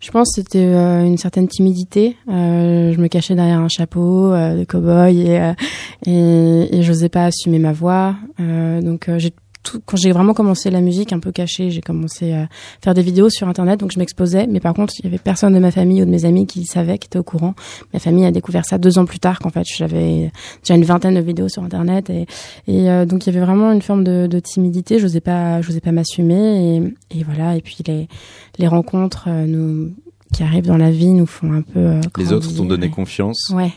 Speaker 6: Je pense que c'était euh, une certaine timidité. Euh, je me cachais derrière un chapeau euh, de cow-boy et, et, et j'osais pas assumer ma voix. Donc j'ai tout, quand j'ai vraiment commencé la musique un peu cachée, j'ai commencé à faire des vidéos sur internet, donc je m'exposais. Mais par contre, il y avait personne de ma famille ou de mes amis qui savait, qui était au courant. Ma famille a découvert ça deux ans plus tard, qu'en fait j'avais déjà une vingtaine de vidéos sur internet et, et euh, donc il y avait vraiment une forme de, de timidité. J'osais pas, j'osais pas m'assumer et, et voilà. Et puis les les rencontres euh, nous qui arrivent dans la vie nous font un peu. euh,
Speaker 1: Les autres t'ont donné confiance
Speaker 6: Ouais.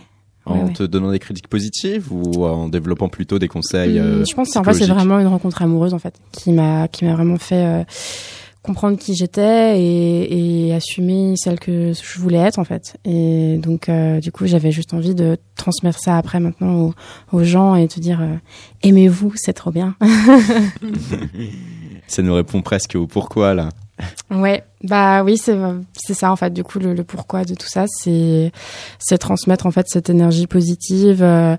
Speaker 1: En
Speaker 6: Ouais, ouais.
Speaker 1: te donnant des critiques positives ou en développant plutôt des conseils euh,
Speaker 6: Hum, je pense que en fait c'est vraiment une rencontre amoureuse en fait qui m'a qui m'a vraiment fait euh, comprendre qui j'étais et, et assumer celle que je voulais être en fait et donc euh, du coup j'avais juste envie de transmettre ça après maintenant aux, aux gens et te dire aimez-vous c'est trop bien [laughs] [laughs]
Speaker 1: Ça nous répond presque au pourquoi là.
Speaker 6: Ouais, bah oui, c'est ça en fait. Du coup, le, pourquoi de tout ça, c'est transmettre en fait cette énergie positive. Euh,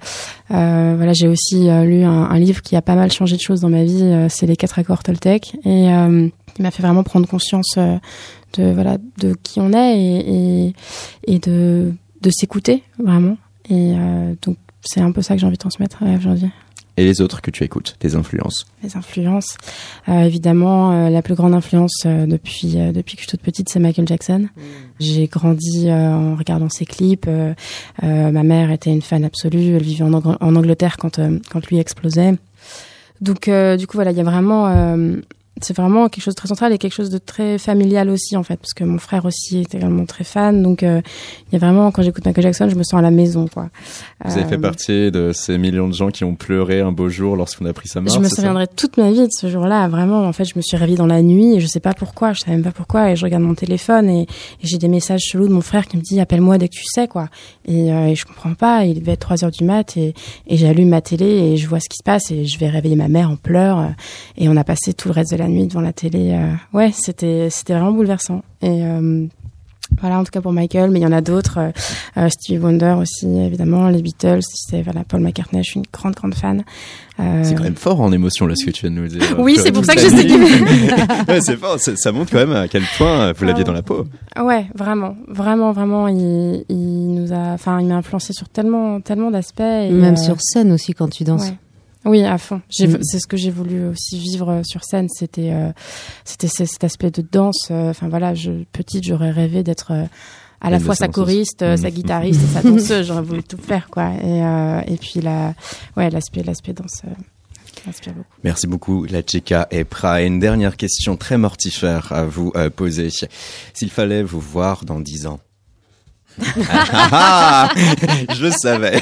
Speaker 6: euh, voilà, j'ai aussi euh, lu un, livre qui a pas mal changé de choses dans ma vie. c'est les quatre accords Toltec et il m'a fait vraiment prendre conscience de voilà de qui on est et et, de de s'écouter vraiment. Et donc c'est un peu ça que j'ai envie de transmettre euh, aujourd'hui.
Speaker 1: Et les autres que tu écoutes, tes influences
Speaker 6: Les influences, Euh, évidemment, euh, la plus grande influence euh, depuis euh, depuis que je suis toute petite, c'est Michael Jackson. J'ai grandi euh, en regardant ses clips. euh, euh, ma mère était une fan absolue. Elle vivait en, Ang- en Angleterre quand euh, quand lui explosait. Donc euh, du coup voilà, il y a vraiment euh, c'est vraiment quelque chose de très central et quelque chose de très familial aussi en fait parce que mon frère aussi est également très fan donc euh, il y a vraiment quand j'écoute Michael Jackson je me sens à la maison quoi
Speaker 1: Vous avez fait
Speaker 6: Euh,
Speaker 1: partie de ces millions de gens qui ont pleuré un beau jour lorsqu'on a pris sa mort
Speaker 6: Je me souviendrai toute ma vie de ce jour-là. Vraiment, en fait, je me suis réveillée dans la nuit et je sais pas pourquoi. Je savais même pas pourquoi. Et je regarde mon téléphone et, et j'ai des messages chelous de mon frère qui me dit appelle-moi dès que tu sais quoi. Et, euh, et je comprends pas. Il devait être 3 heures du mat et, et j'allume ma télé et je vois ce qui se passe et je vais réveiller ma mère en pleurs. euh, Et on a passé tout le reste de la nuit devant la télé. euh, Ouais, c'était c'était vraiment bouleversant. Et euh, voilà, en tout cas pour Michael, mais il y en a d'autres. euh, euh, Stevie Wonder aussi, évidemment, les Beatles, c'est voilà, Paul McCartney. Je suis une grande grande fan. Euh,
Speaker 1: C'est quand même fort en émotion là ce que tu viens de nous dire. [laughs]
Speaker 6: Oui, c'est pour ça que je sais [laughs]
Speaker 1: ouais, c'est fort, ça, montre quand même à quel point vous l'aviez dans la peau.
Speaker 6: Ouais, vraiment, vraiment, vraiment, il, il nous a, enfin, il m'a influencé sur tellement, tellement d'aspects.
Speaker 2: Même
Speaker 6: euh,
Speaker 2: sur scène aussi quand tu danses.
Speaker 6: ouais. Oui, à fond.
Speaker 2: Mm.
Speaker 6: C'est ce que j'ai voulu aussi vivre euh, sur scène. C'était, euh, c'était cet aspect de danse. euh, Enfin voilà, je, petite, j'aurais rêvé d'être euh, à la fois sa
Speaker 1: danseuse.
Speaker 6: choriste,
Speaker 1: Mm.
Speaker 6: sa guitariste et sa [laughs] danseuse. J'aurais voulu tout faire, quoi. Et, euh, et puis la, ouais, l'aspect, l'aspect danse. beaucoup.
Speaker 1: Merci beaucoup, la Chica et Pra. Et une dernière question très mortifère à vous poser. S'il fallait vous voir dans dix ans. [laughs] Ah, ah, je le savais.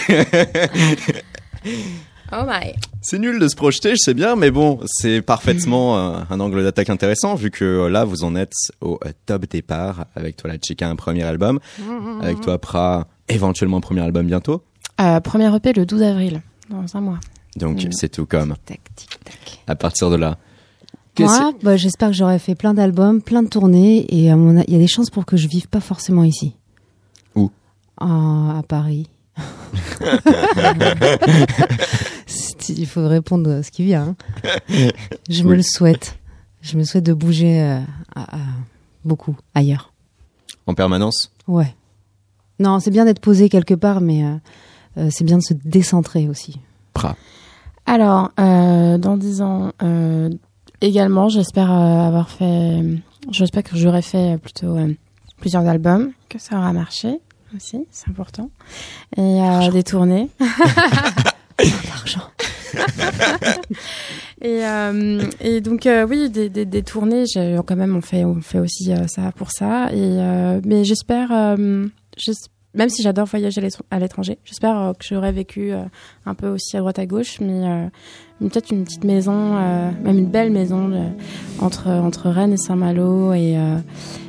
Speaker 1: [laughs]
Speaker 6: Oh my.
Speaker 1: C'est nul de se projeter, je sais bien, mais bon, c'est parfaitement [laughs] euh, un angle d'attaque intéressant vu que euh, là, vous en êtes au euh, top départ avec toi, la Chica, un premier album, avec toi, Pra, éventuellement un premier album bientôt.
Speaker 6: Euh, premier EP le 12 avril, dans un mois.
Speaker 1: Donc, c'est tout comme.
Speaker 2: Tac, tic, tac.
Speaker 1: À partir de là.
Speaker 2: Moi, bah, j'espère que j'aurai fait plein d'albums, plein de tournées, et il y a des chances pour que je vive pas forcément ici.
Speaker 1: Où?
Speaker 2: À Paris. Il faut répondre à ce qui vient. hein. Je me le souhaite. Je me souhaite de bouger euh, à- à- beaucoup ailleurs.
Speaker 1: En permanence?
Speaker 2: Ouais. Non, c'est bien d'être posé quelque part, mais euh, euh, c'est bien de se décentrer aussi.
Speaker 1: Pra.
Speaker 6: Alors, euh, dans dix ans, euh, également, j'espère euh, avoir fait, j'espère que j'aurai fait plutôt euh, plusieurs albums, que ça aura marché aussi, c'est important, et euh, des tournées. [laughs]
Speaker 2: L'argent. [laughs]
Speaker 6: Et, euh, et donc euh, oui, des, des, des tournées, quand même, on fait, on fait aussi euh, ça pour ça. Et mais j'espère, j'es- même si j'adore voyager à l'étr- à l'étranger, j'espère que j'aurais vécu un peu aussi à droite à gauche, mais peut-être une petite maison, même une belle maison entre entre Rennes et Saint-Malo et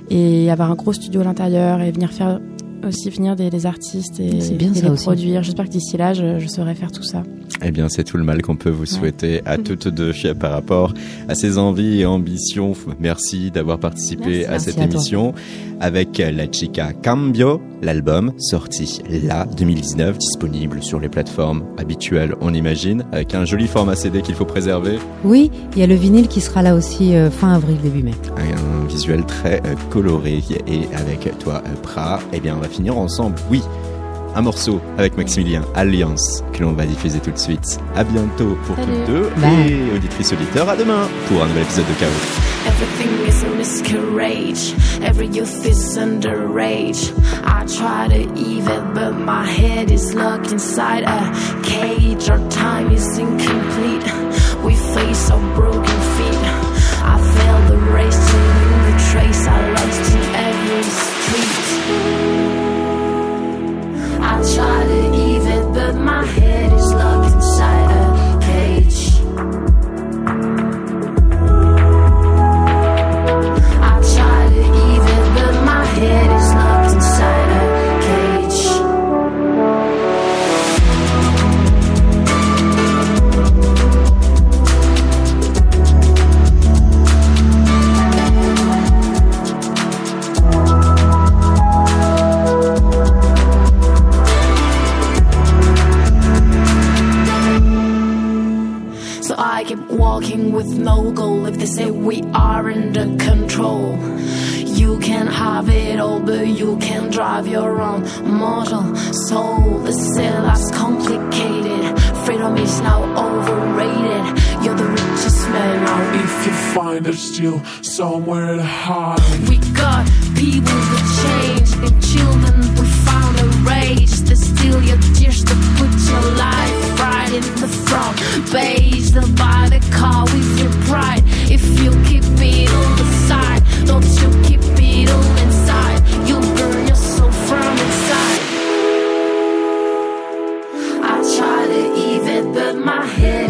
Speaker 6: et avoir un gros studio à l'intérieur et venir faire aussi venir des, des artistes et,
Speaker 2: bien
Speaker 6: et les
Speaker 2: aussi.
Speaker 6: produire. J'espère que d'ici là, je, je saurai faire tout ça.
Speaker 1: Eh bien, c'est tout le mal qu'on peut vous souhaiter à toutes deux par rapport à ces envies et ambitions. Merci d'avoir participé
Speaker 6: Merci.
Speaker 1: à
Speaker 2: Merci
Speaker 1: cette
Speaker 2: à
Speaker 1: émission avec La Chica Cambio, l'album sorti là 2019, disponible sur les plateformes habituelles, on imagine, avec un joli format CD qu'il faut préserver,
Speaker 2: Oui, il y a le vinyle qui sera là aussi euh, fin avril, début mai.
Speaker 1: un visuel très euh, coloré et avec toi euh, Pra, eh bien, on va finir ensemble. Oui. Un morceau avec Maximilien, Alliance, que l'on va diffuser tout de suite. À bientôt pour
Speaker 6: Salut.
Speaker 1: toutes deux.
Speaker 2: Bye.
Speaker 1: Et auditrices auditeurs, à demain pour un nouvel épisode de Chaos.
Speaker 7: Everything is a miscarriage. Every youth is underage. I try to it, but my head is locked inside a cage. Our time is incomplete. We face our broken feet. I failed the race to the trace I lost in every try to even, but my head is locked living with no goal if they say we are under control. You can have it all, but you can drive your own mortal soul. The cell is complicated. Freedom is now overrated. You're the richest man now.
Speaker 8: If you find there's still somewhere to hide.
Speaker 7: We got people with change, and children we found a rage. To steal your tears to put your life in the front. Beige, the buy the car with your pride. If you keep it on the side, don't you keep it all inside. You'll burn yourself from inside. I try to even, but my head.